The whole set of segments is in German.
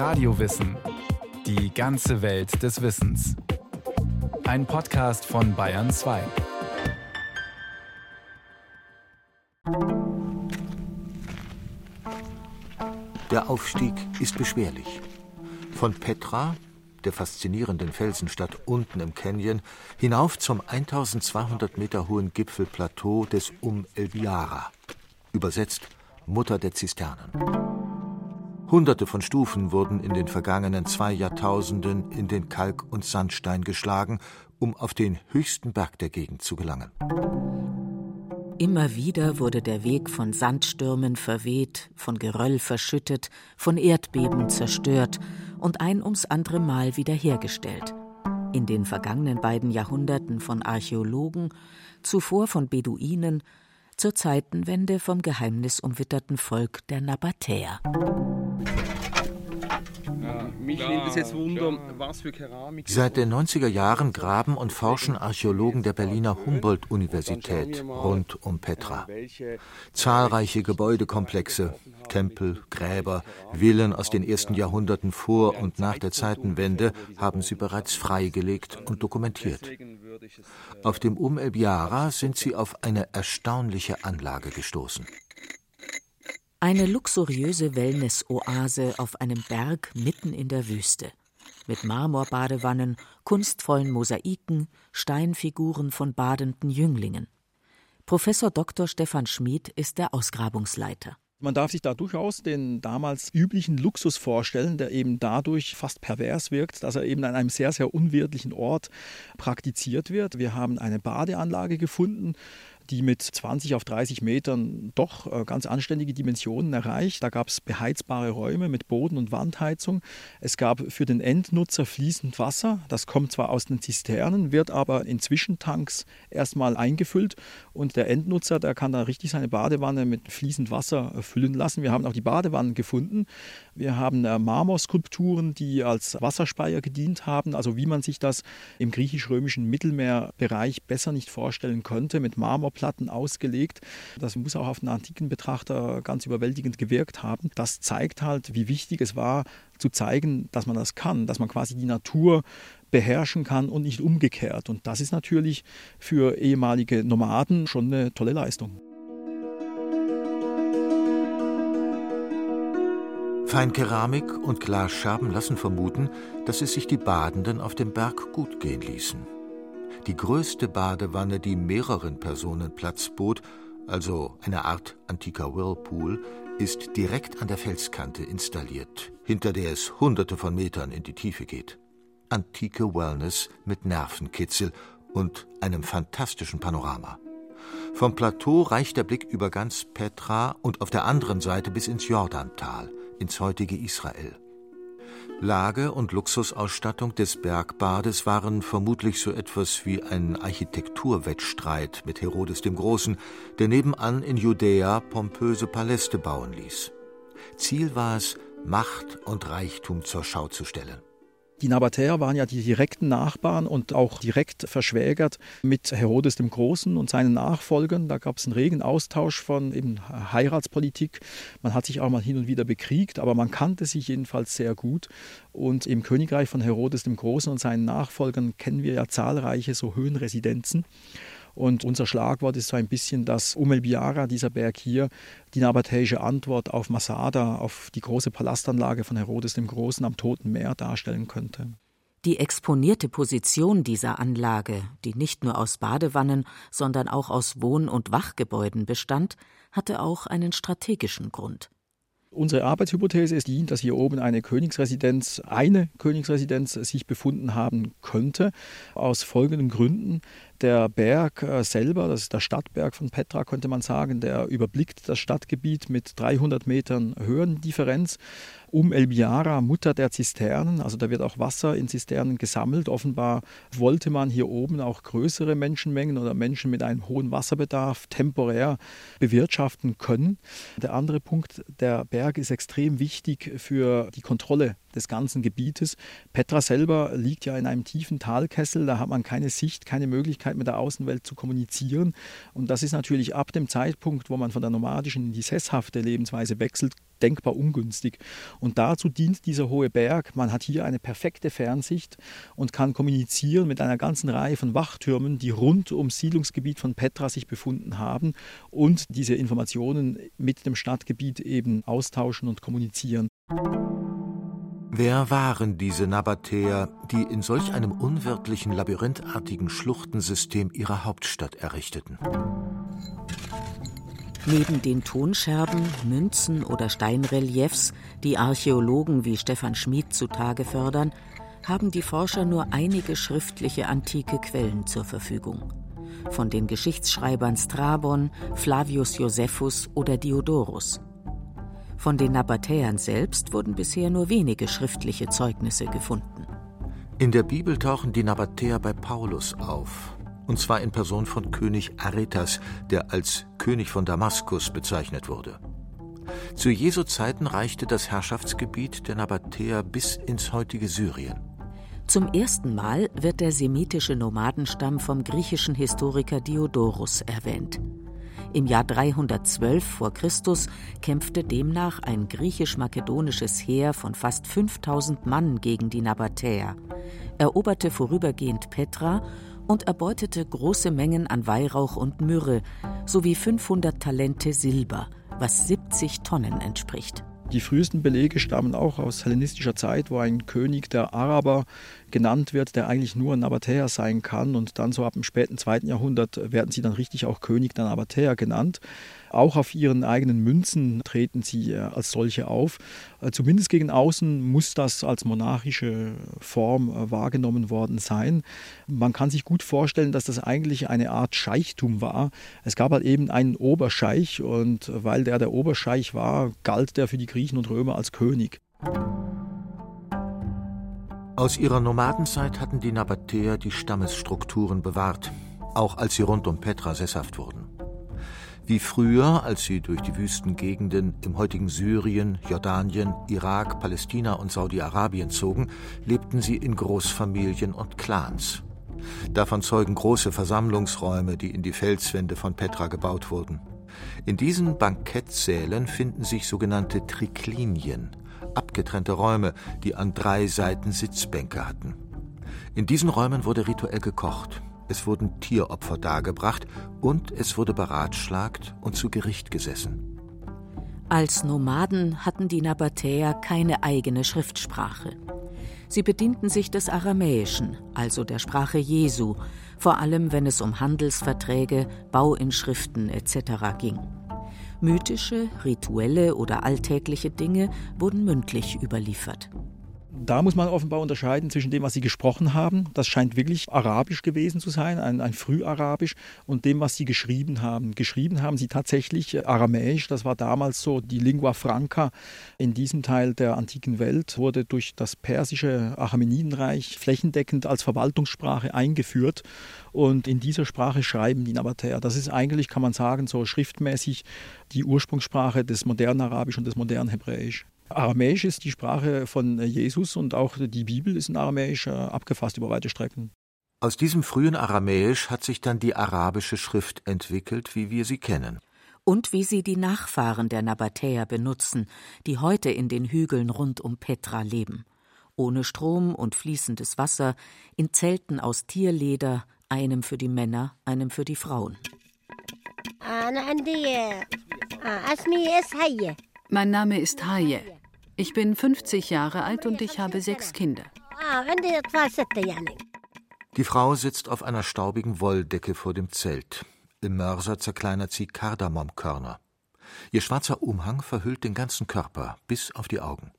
Radiowissen. Die ganze Welt des Wissens. Ein Podcast von Bayern 2. Der Aufstieg ist beschwerlich. Von Petra, der faszinierenden Felsenstadt unten im Canyon, hinauf zum 1200 Meter hohen Gipfelplateau des Um El Biara. Übersetzt Mutter der Zisternen. Hunderte von Stufen wurden in den vergangenen zwei Jahrtausenden in den Kalk- und Sandstein geschlagen, um auf den höchsten Berg der Gegend zu gelangen. Immer wieder wurde der Weg von Sandstürmen verweht, von Geröll verschüttet, von Erdbeben zerstört und ein ums andere Mal wiederhergestellt. In den vergangenen beiden Jahrhunderten von Archäologen, zuvor von Beduinen, zur Zeitenwende vom geheimnisumwitterten Volk der Nabatäer. Mich nimmt es jetzt Wunder, was für Keramik. Seit den 90er Jahren graben und forschen Archäologen der Berliner Humboldt-Universität rund um Petra. Zahlreiche Gebäudekomplexe, Tempel, Gräber, Villen aus den ersten Jahrhunderten vor und nach der Zeitenwende haben sie bereits freigelegt und dokumentiert. Auf dem Um El Biara sind sie auf eine erstaunliche Anlage gestoßen. Eine luxuriöse Wellness-Oase auf einem Berg mitten in der Wüste. Mit Marmorbadewannen, kunstvollen Mosaiken, Steinfiguren von badenden Jünglingen. Professor Dr. Stefan Schmid ist der Ausgrabungsleiter. Man darf sich da durchaus den damals üblichen Luxus vorstellen, der eben dadurch fast pervers wirkt, dass er eben an einem sehr, sehr unwirtlichen Ort praktiziert wird. Wir haben eine Badeanlage gefunden, die mit 20 auf 30 Metern doch äh, ganz anständige Dimensionen erreicht. Da gab es beheizbare Räume mit Boden- und Wandheizung. Es gab für den Endnutzer fließend Wasser. Das kommt zwar aus den Zisternen, wird aber in Zwischentanks erstmal eingefüllt und der Endnutzer, der kann da richtig seine Badewanne mit fließend Wasser äh, füllen lassen. Wir haben auch die Badewannen gefunden. Wir haben äh, Marmorskulpturen, die als Wasserspeier gedient haben, also wie man sich das im griechisch-römischen Mittelmeerbereich besser nicht vorstellen konnte, mit Marmor Platten ausgelegt. Das muss auch auf den antiken Betrachter ganz überwältigend gewirkt haben. Das zeigt halt, wie wichtig es war, zu zeigen, dass man das kann, dass man quasi die Natur beherrschen kann und nicht umgekehrt. Und das ist natürlich für ehemalige Nomaden schon eine tolle Leistung. Feinkeramik und Glasscherben lassen vermuten, dass es sich die Badenden auf dem Berg gut gehen ließen die größte Badewanne, die mehreren Personen Platz bot, also eine Art antiker Whirlpool, ist direkt an der Felskante installiert, hinter der es hunderte von Metern in die Tiefe geht. Antike Wellness mit Nervenkitzel und einem fantastischen Panorama. Vom Plateau reicht der Blick über ganz Petra und auf der anderen Seite bis ins Jordantal, ins heutige Israel. Lage und Luxusausstattung des Bergbades waren vermutlich so etwas wie ein Architekturwettstreit mit Herodes dem Großen, der nebenan in Judäa pompöse Paläste bauen ließ. Ziel war es, Macht und Reichtum zur Schau zu stellen. Die Nabatäer waren ja die direkten Nachbarn und auch direkt verschwägert mit Herodes dem Großen und seinen Nachfolgern. Da gab es einen regen Austausch von eben Heiratspolitik. Man hat sich auch mal hin und wieder bekriegt, aber man kannte sich jedenfalls sehr gut. Und im Königreich von Herodes dem Großen und seinen Nachfolgern kennen wir ja zahlreiche so Höhenresidenzen. Und unser Schlagwort ist so ein bisschen das Umelbiara, dieser Berg hier, die nabatäische Antwort auf Masada, auf die große Palastanlage von Herodes dem Großen am Toten Meer darstellen könnte. Die exponierte Position dieser Anlage, die nicht nur aus Badewannen, sondern auch aus Wohn- und Wachgebäuden bestand, hatte auch einen strategischen Grund. Unsere Arbeitshypothese ist die, dass hier oben eine Königsresidenz, eine Königsresidenz sich befunden haben könnte, aus folgenden Gründen. Der Berg äh, selber, das ist der Stadtberg von Petra, könnte man sagen, der überblickt das Stadtgebiet mit 300 Metern Höhendifferenz um El Biara, Mutter der Zisternen. Also da wird auch Wasser in Zisternen gesammelt. Offenbar wollte man hier oben auch größere Menschenmengen oder Menschen mit einem hohen Wasserbedarf temporär bewirtschaften können. Der andere Punkt, der Berg ist extrem wichtig für die Kontrolle des ganzen Gebietes. Petra selber liegt ja in einem tiefen Talkessel, da hat man keine Sicht, keine Möglichkeit, mit der Außenwelt zu kommunizieren. Und das ist natürlich ab dem Zeitpunkt, wo man von der nomadischen in die sesshafte Lebensweise wechselt, denkbar ungünstig. Und dazu dient dieser hohe Berg. Man hat hier eine perfekte Fernsicht und kann kommunizieren mit einer ganzen Reihe von Wachtürmen, die rund ums Siedlungsgebiet von Petra sich befunden haben und diese Informationen mit dem Stadtgebiet eben austauschen und kommunizieren. Wer waren diese Nabatäer, die in solch einem unwirtlichen, labyrinthartigen Schluchtensystem ihre Hauptstadt errichteten? Neben den Tonscherben, Münzen oder Steinreliefs, die Archäologen wie Stefan Schmid zutage fördern, haben die Forscher nur einige schriftliche antike Quellen zur Verfügung. Von den Geschichtsschreibern Strabon, Flavius Josephus oder Diodorus. Von den Nabatäern selbst wurden bisher nur wenige schriftliche Zeugnisse gefunden. In der Bibel tauchen die Nabatäer bei Paulus auf und zwar in Person von König Aretas, der als König von Damaskus bezeichnet wurde. Zu Jesu Zeiten reichte das Herrschaftsgebiet der Nabatäer bis ins heutige Syrien. Zum ersten Mal wird der semitische Nomadenstamm vom griechischen Historiker Diodorus erwähnt. Im Jahr 312 vor Christus kämpfte demnach ein griechisch-makedonisches Heer von fast 5000 Mann gegen die Nabatäer, eroberte vorübergehend Petra und erbeutete große Mengen an Weihrauch und Myrrhe sowie 500 Talente Silber, was 70 Tonnen entspricht. Die frühesten Belege stammen auch aus hellenistischer Zeit, wo ein König der Araber genannt wird, der eigentlich nur Nabatäer sein kann. Und dann so ab dem späten zweiten Jahrhundert werden sie dann richtig auch König der Nabatäer genannt. Auch auf ihren eigenen Münzen treten sie äh, als solche auf. Äh, zumindest gegen außen muss das als monarchische Form äh, wahrgenommen worden sein. Man kann sich gut vorstellen, dass das eigentlich eine Art Scheichtum war. Es gab halt eben einen Oberscheich und weil der der Oberscheich war, galt der für die Griechen und Römer als König. Aus ihrer Nomadenzeit hatten die Nabatäer die Stammesstrukturen bewahrt, auch als sie rund um Petra sesshaft wurden. Wie früher, als sie durch die Wüstengegenden im heutigen Syrien, Jordanien, Irak, Palästina und Saudi-Arabien zogen, lebten sie in Großfamilien und Clans. Davon zeugen große Versammlungsräume, die in die Felswände von Petra gebaut wurden. In diesen Bankettsälen finden sich sogenannte Triklinien, abgetrennte Räume, die an drei Seiten Sitzbänke hatten. In diesen Räumen wurde rituell gekocht, es wurden Tieropfer dargebracht und es wurde beratschlagt und zu Gericht gesessen. Als Nomaden hatten die Nabatäer keine eigene Schriftsprache. Sie bedienten sich des Aramäischen, also der Sprache Jesu, vor allem wenn es um Handelsverträge, Bauinschriften etc. ging. Mythische, rituelle oder alltägliche Dinge wurden mündlich überliefert. Da muss man offenbar unterscheiden zwischen dem, was sie gesprochen haben, das scheint wirklich arabisch gewesen zu sein, ein, ein Früharabisch, und dem, was sie geschrieben haben. Geschrieben haben sie tatsächlich aramäisch, das war damals so die Lingua Franca in diesem Teil der antiken Welt, wurde durch das persische Achämenidenreich flächendeckend als Verwaltungssprache eingeführt. Und in dieser Sprache schreiben die Nabatäer. Das ist eigentlich, kann man sagen, so schriftmäßig die Ursprungssprache des modernen Arabisch und des modernen Hebräisch. Aramäisch ist die Sprache von Jesus und auch die Bibel ist in Aramäisch äh, abgefasst über weite Strecken. Aus diesem frühen Aramäisch hat sich dann die arabische Schrift entwickelt, wie wir sie kennen. Und wie sie die Nachfahren der Nabatäer benutzen, die heute in den Hügeln rund um Petra leben. Ohne Strom und fließendes Wasser, in Zelten aus Tierleder, einem für die Männer, einem für die Frauen. Mein Name ist Haye. Ich bin 50 Jahre alt und ich habe sechs Kinder. Die Frau sitzt auf einer staubigen Wolldecke vor dem Zelt. Im Mörser zerkleinert sie Kardamomkörner. Ihr schwarzer Umhang verhüllt den ganzen Körper bis auf die Augen.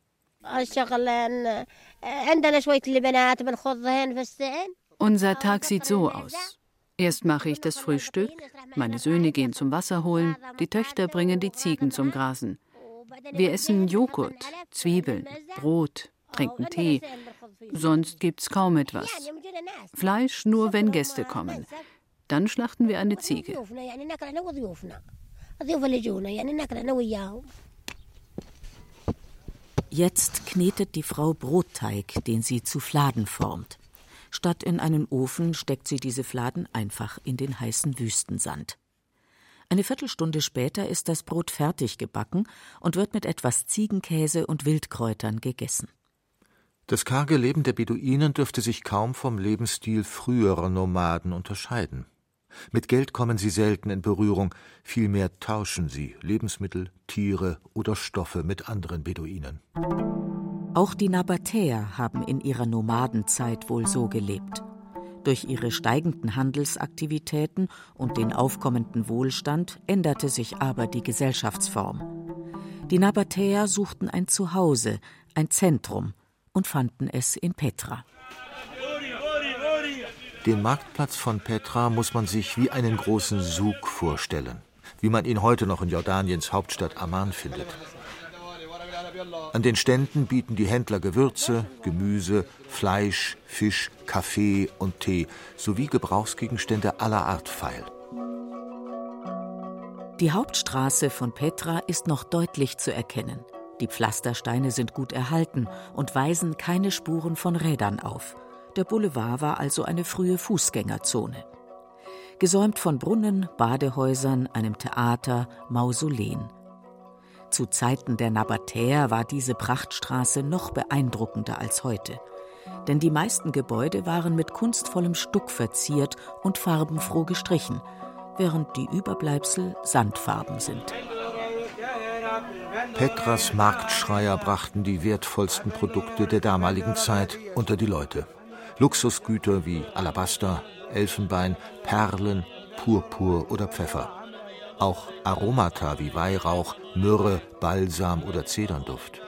Unser Tag sieht so aus. Erst mache ich das Frühstück, meine Söhne gehen zum Wasser holen, die Töchter bringen die Ziegen zum Grasen. Wir essen Joghurt, Zwiebeln, Brot, trinken Tee. Sonst gibt's kaum etwas. Fleisch nur, wenn Gäste kommen. Dann schlachten wir eine Ziege. Jetzt knetet die Frau Brotteig, den sie zu Fladen formt. Statt in einen Ofen steckt sie diese Fladen einfach in den heißen Wüstensand. Eine Viertelstunde später ist das Brot fertig gebacken und wird mit etwas Ziegenkäse und Wildkräutern gegessen. Das karge Leben der Beduinen dürfte sich kaum vom Lebensstil früherer Nomaden unterscheiden. Mit Geld kommen sie selten in Berührung, vielmehr tauschen sie Lebensmittel, Tiere oder Stoffe mit anderen Beduinen. Auch die Nabatäer haben in ihrer Nomadenzeit wohl so gelebt. Durch ihre steigenden Handelsaktivitäten und den aufkommenden Wohlstand änderte sich aber die Gesellschaftsform. Die Nabatäer suchten ein Zuhause, ein Zentrum und fanden es in Petra. Den Marktplatz von Petra muss man sich wie einen großen Sug vorstellen, wie man ihn heute noch in Jordaniens Hauptstadt Amman findet. An den Ständen bieten die Händler Gewürze, Gemüse, Fleisch, Fisch, Kaffee und Tee sowie Gebrauchsgegenstände aller Art feil. Die Hauptstraße von Petra ist noch deutlich zu erkennen. Die Pflastersteine sind gut erhalten und weisen keine Spuren von Rädern auf. Der Boulevard war also eine frühe Fußgängerzone. Gesäumt von Brunnen, Badehäusern, einem Theater, Mausoleen. Zu Zeiten der Nabatäer war diese Prachtstraße noch beeindruckender als heute. Denn die meisten Gebäude waren mit kunstvollem Stuck verziert und farbenfroh gestrichen, während die Überbleibsel Sandfarben sind. Petras Marktschreier brachten die wertvollsten Produkte der damaligen Zeit unter die Leute. Luxusgüter wie Alabaster, Elfenbein, Perlen, Purpur oder Pfeffer. Auch Aromata wie Weihrauch, Myrrhe, Balsam oder Zedernduft.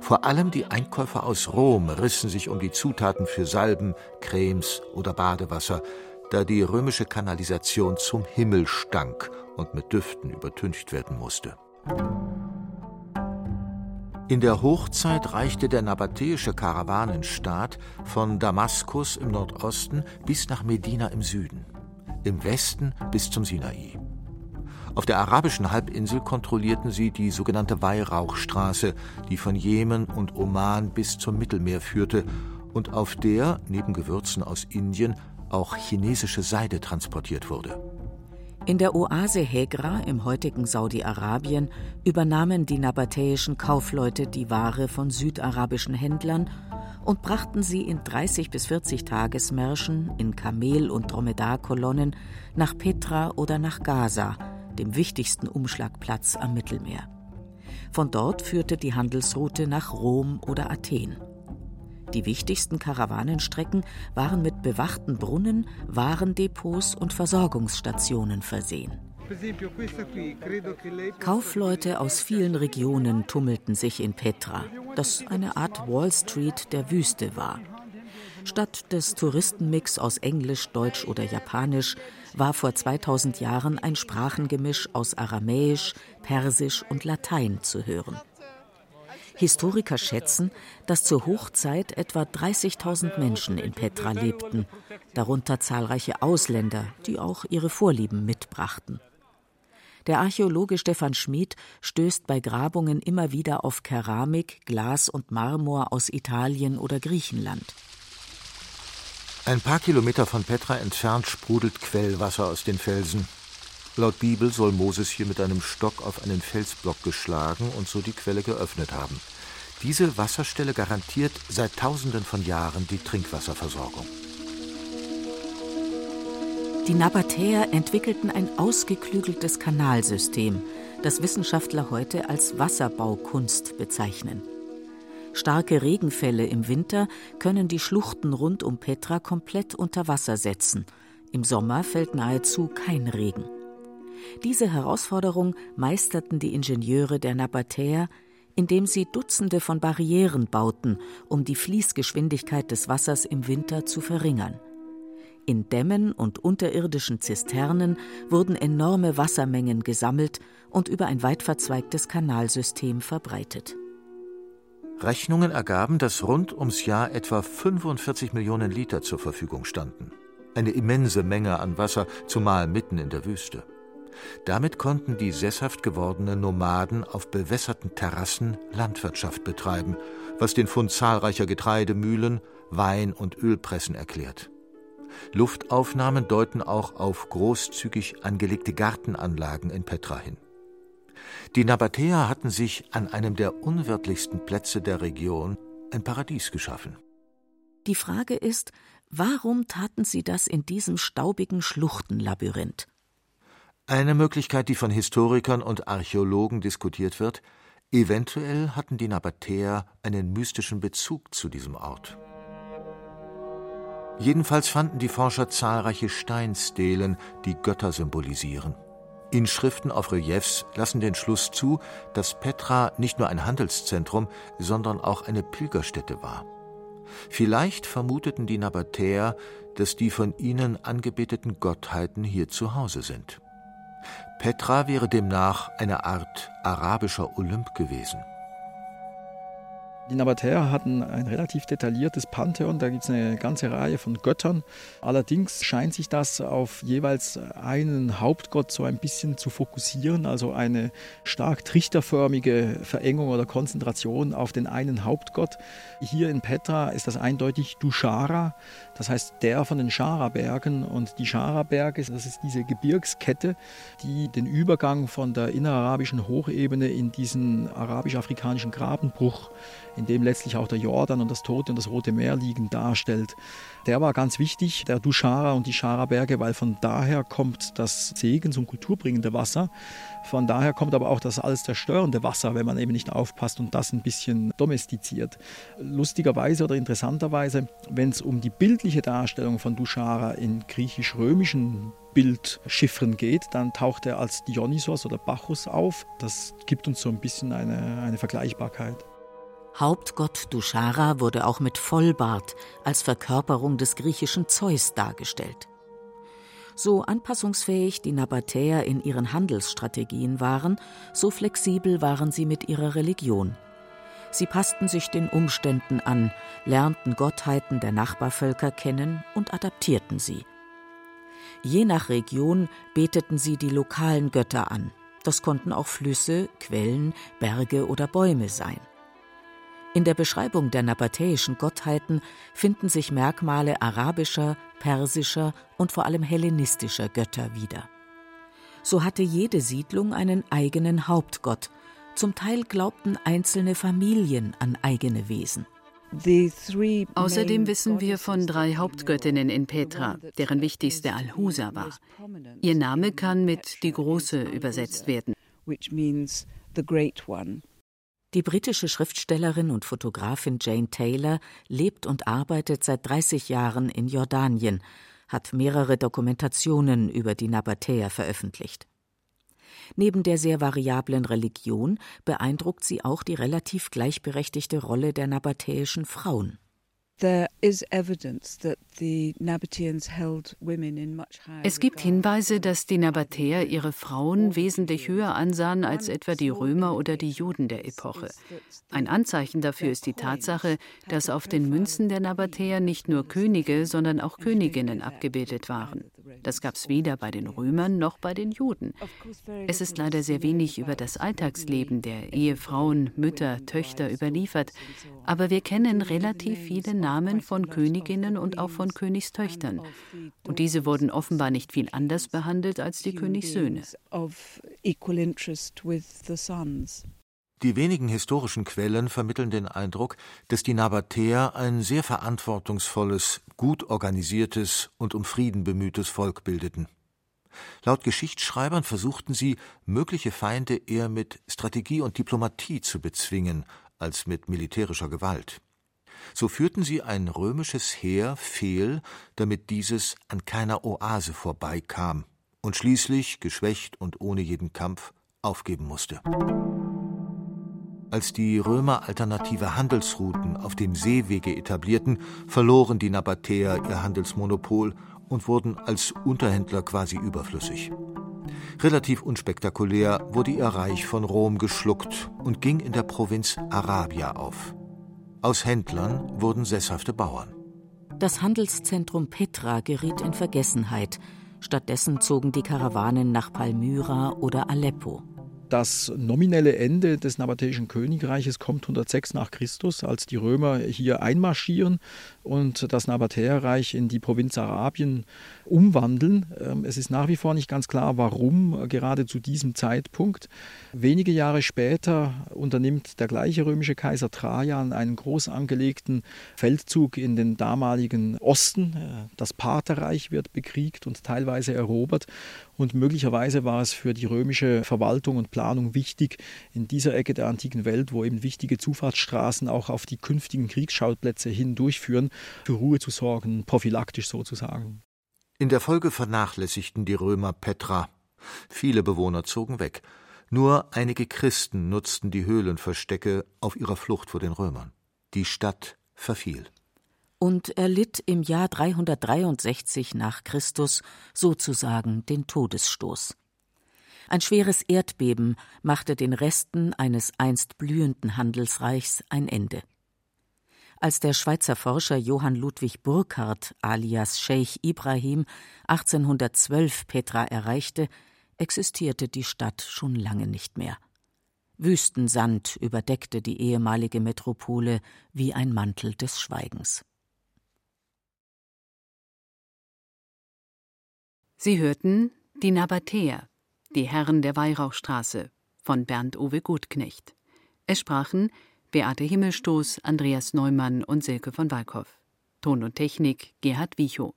Vor allem die Einkäufer aus Rom rissen sich um die Zutaten für Salben, Cremes oder Badewasser, da die römische Kanalisation zum Himmel stank und mit Düften übertüncht werden musste. In der Hochzeit reichte der nabatäische Karawanenstaat von Damaskus im Nordosten bis nach Medina im Süden, im Westen bis zum Sinai. Auf der arabischen Halbinsel kontrollierten sie die sogenannte Weihrauchstraße, die von Jemen und Oman bis zum Mittelmeer führte und auf der, neben Gewürzen aus Indien, auch chinesische Seide transportiert wurde. In der Oase Hegra im heutigen Saudi-Arabien übernahmen die nabatäischen Kaufleute die Ware von südarabischen Händlern und brachten sie in 30 bis 40 Tagesmärschen in Kamel- und Dromedarkolonnen nach Petra oder nach Gaza, dem wichtigsten Umschlagplatz am Mittelmeer. Von dort führte die Handelsroute nach Rom oder Athen. Die wichtigsten Karawanenstrecken waren mit bewachten Brunnen, Warendepots und Versorgungsstationen versehen. Kaufleute aus vielen Regionen tummelten sich in Petra, das eine Art Wall Street der Wüste war. Statt des Touristenmix aus Englisch, Deutsch oder Japanisch war vor 2000 Jahren ein Sprachengemisch aus Aramäisch, Persisch und Latein zu hören. Historiker schätzen, dass zur Hochzeit etwa 30.000 Menschen in Petra lebten, darunter zahlreiche Ausländer, die auch ihre Vorlieben mitbrachten. Der Archäologe Stefan Schmid stößt bei Grabungen immer wieder auf Keramik, Glas und Marmor aus Italien oder Griechenland. Ein paar Kilometer von Petra entfernt sprudelt Quellwasser aus den Felsen. Laut Bibel soll Moses hier mit einem Stock auf einen Felsblock geschlagen und so die Quelle geöffnet haben. Diese Wasserstelle garantiert seit Tausenden von Jahren die Trinkwasserversorgung. Die Nabatäer entwickelten ein ausgeklügeltes Kanalsystem, das Wissenschaftler heute als Wasserbaukunst bezeichnen. Starke Regenfälle im Winter können die Schluchten rund um Petra komplett unter Wasser setzen. Im Sommer fällt nahezu kein Regen. Diese Herausforderung meisterten die Ingenieure der Nabatäer, indem sie Dutzende von Barrieren bauten, um die Fließgeschwindigkeit des Wassers im Winter zu verringern. In Dämmen und unterirdischen Zisternen wurden enorme Wassermengen gesammelt und über ein weit verzweigtes Kanalsystem verbreitet. Rechnungen ergaben, dass rund ums Jahr etwa 45 Millionen Liter zur Verfügung standen. Eine immense Menge an Wasser, zumal mitten in der Wüste. Damit konnten die sesshaft gewordenen Nomaden auf bewässerten Terrassen Landwirtschaft betreiben, was den Fund zahlreicher Getreidemühlen, Wein- und Ölpressen erklärt. Luftaufnahmen deuten auch auf großzügig angelegte Gartenanlagen in Petra hin. Die Nabatäer hatten sich an einem der unwirtlichsten Plätze der Region ein Paradies geschaffen. Die Frage ist, warum taten sie das in diesem staubigen Schluchtenlabyrinth? Eine Möglichkeit, die von Historikern und Archäologen diskutiert wird, eventuell hatten die Nabatäer einen mystischen Bezug zu diesem Ort. Jedenfalls fanden die Forscher zahlreiche Steinstelen, die Götter symbolisieren. Inschriften auf Reliefs lassen den Schluss zu, dass Petra nicht nur ein Handelszentrum, sondern auch eine Pilgerstätte war. Vielleicht vermuteten die Nabatäer, dass die von ihnen angebeteten Gottheiten hier zu Hause sind. Petra wäre demnach eine Art arabischer Olymp gewesen. Die Nabatäer hatten ein relativ detailliertes Pantheon, da gibt es eine ganze Reihe von Göttern. Allerdings scheint sich das auf jeweils einen Hauptgott so ein bisschen zu fokussieren, also eine stark trichterförmige Verengung oder Konzentration auf den einen Hauptgott. Hier in Petra ist das eindeutig Dushara, das heißt der von den Schara-Bergen. Und die Schara-Berge, das ist diese Gebirgskette, die den Übergang von der innerarabischen Hochebene in diesen arabisch-afrikanischen Grabenbruch in dem letztlich auch der Jordan und das Tote und das Rote Meer liegen, darstellt. Der war ganz wichtig, der Dushara und die Shara-Berge, weil von daher kommt das Segens- und kulturbringende Wasser. Von daher kommt aber auch das alles zerstörende Wasser, wenn man eben nicht aufpasst und das ein bisschen domestiziert. Lustigerweise oder interessanterweise, wenn es um die bildliche Darstellung von Dushara in griechisch-römischen Bildschiffren geht, dann taucht er als Dionysos oder Bacchus auf. Das gibt uns so ein bisschen eine, eine Vergleichbarkeit. Hauptgott Dushara wurde auch mit Vollbart als Verkörperung des griechischen Zeus dargestellt. So anpassungsfähig die Nabatäer in ihren Handelsstrategien waren, so flexibel waren sie mit ihrer Religion. Sie passten sich den Umständen an, lernten Gottheiten der Nachbarvölker kennen und adaptierten sie. Je nach Region beteten sie die lokalen Götter an. Das konnten auch Flüsse, Quellen, Berge oder Bäume sein. In der Beschreibung der nabatäischen Gottheiten finden sich Merkmale arabischer, persischer und vor allem hellenistischer Götter wieder. So hatte jede Siedlung einen eigenen Hauptgott, zum Teil glaubten einzelne Familien an eigene Wesen. Außerdem wissen wir von drei Hauptgöttinnen in Petra, deren wichtigste Al-Husa war. Ihr Name kann mit die Große übersetzt werden. Die britische Schriftstellerin und Fotografin Jane Taylor lebt und arbeitet seit 30 Jahren in Jordanien, hat mehrere Dokumentationen über die Nabatäer veröffentlicht. Neben der sehr variablen Religion beeindruckt sie auch die relativ gleichberechtigte Rolle der nabatäischen Frauen. Es gibt Hinweise, dass die Nabatäer ihre Frauen wesentlich höher ansahen als etwa die Römer oder die Juden der Epoche. Ein Anzeichen dafür ist die Tatsache, dass auf den Münzen der Nabatäer nicht nur Könige, sondern auch Königinnen abgebildet waren. Das gab es weder bei den Römern noch bei den Juden. Es ist leider sehr wenig über das Alltagsleben der Ehefrauen, Mütter, Töchter überliefert, aber wir kennen relativ viele Namen von Königinnen und auch von Königstöchtern. Und diese wurden offenbar nicht viel anders behandelt als die Königssöhne. Die wenigen historischen Quellen vermitteln den Eindruck, dass die Nabatäer ein sehr verantwortungsvolles, gut organisiertes und um Frieden bemühtes Volk bildeten. Laut Geschichtsschreibern versuchten sie, mögliche Feinde eher mit Strategie und Diplomatie zu bezwingen, als mit militärischer Gewalt. So führten sie ein römisches Heer fehl, damit dieses an keiner Oase vorbeikam und schließlich, geschwächt und ohne jeden Kampf, aufgeben musste. Als die Römer alternative Handelsrouten auf dem Seewege etablierten, verloren die Nabatäer ihr Handelsmonopol und wurden als Unterhändler quasi überflüssig. Relativ unspektakulär wurde ihr Reich von Rom geschluckt und ging in der Provinz Arabia auf. Aus Händlern wurden sesshafte Bauern. Das Handelszentrum Petra geriet in Vergessenheit. Stattdessen zogen die Karawanen nach Palmyra oder Aleppo. Das nominelle Ende des nabatäischen Königreiches kommt 106 nach Christus, als die Römer hier einmarschieren und das Nabatäerreich in die Provinz Arabien umwandeln. Ähm, es ist nach wie vor nicht ganz klar, warum gerade zu diesem Zeitpunkt. Wenige Jahre später unternimmt der gleiche römische Kaiser Trajan einen groß angelegten Feldzug in den damaligen Osten. Äh, das Partherreich wird bekriegt und teilweise erobert. Und möglicherweise war es für die römische Verwaltung und Planung wichtig, in dieser Ecke der antiken Welt, wo eben wichtige Zufahrtsstraßen auch auf die künftigen Kriegsschauplätze hin für Ruhe zu sorgen, prophylaktisch sozusagen. In der Folge vernachlässigten die Römer Petra. Viele Bewohner zogen weg. Nur einige Christen nutzten die Höhlenverstecke auf ihrer Flucht vor den Römern. Die Stadt verfiel und erlitt im Jahr 363 nach Christus sozusagen den Todesstoß. Ein schweres Erdbeben machte den Resten eines einst blühenden Handelsreichs ein Ende. Als der Schweizer Forscher Johann Ludwig Burckhardt alias Scheich Ibrahim 1812 Petra erreichte, existierte die Stadt schon lange nicht mehr. Wüstensand überdeckte die ehemalige Metropole wie ein Mantel des Schweigens. Sie hörten Die Nabatäer, die Herren der Weihrauchstraße von Bernd Uwe Gutknecht. Es sprachen Beate Himmelstoß, Andreas Neumann und Silke von Walkow. Ton und Technik Gerhard Wichow.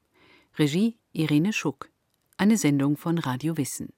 Regie Irene Schuck. Eine Sendung von Radio Wissen.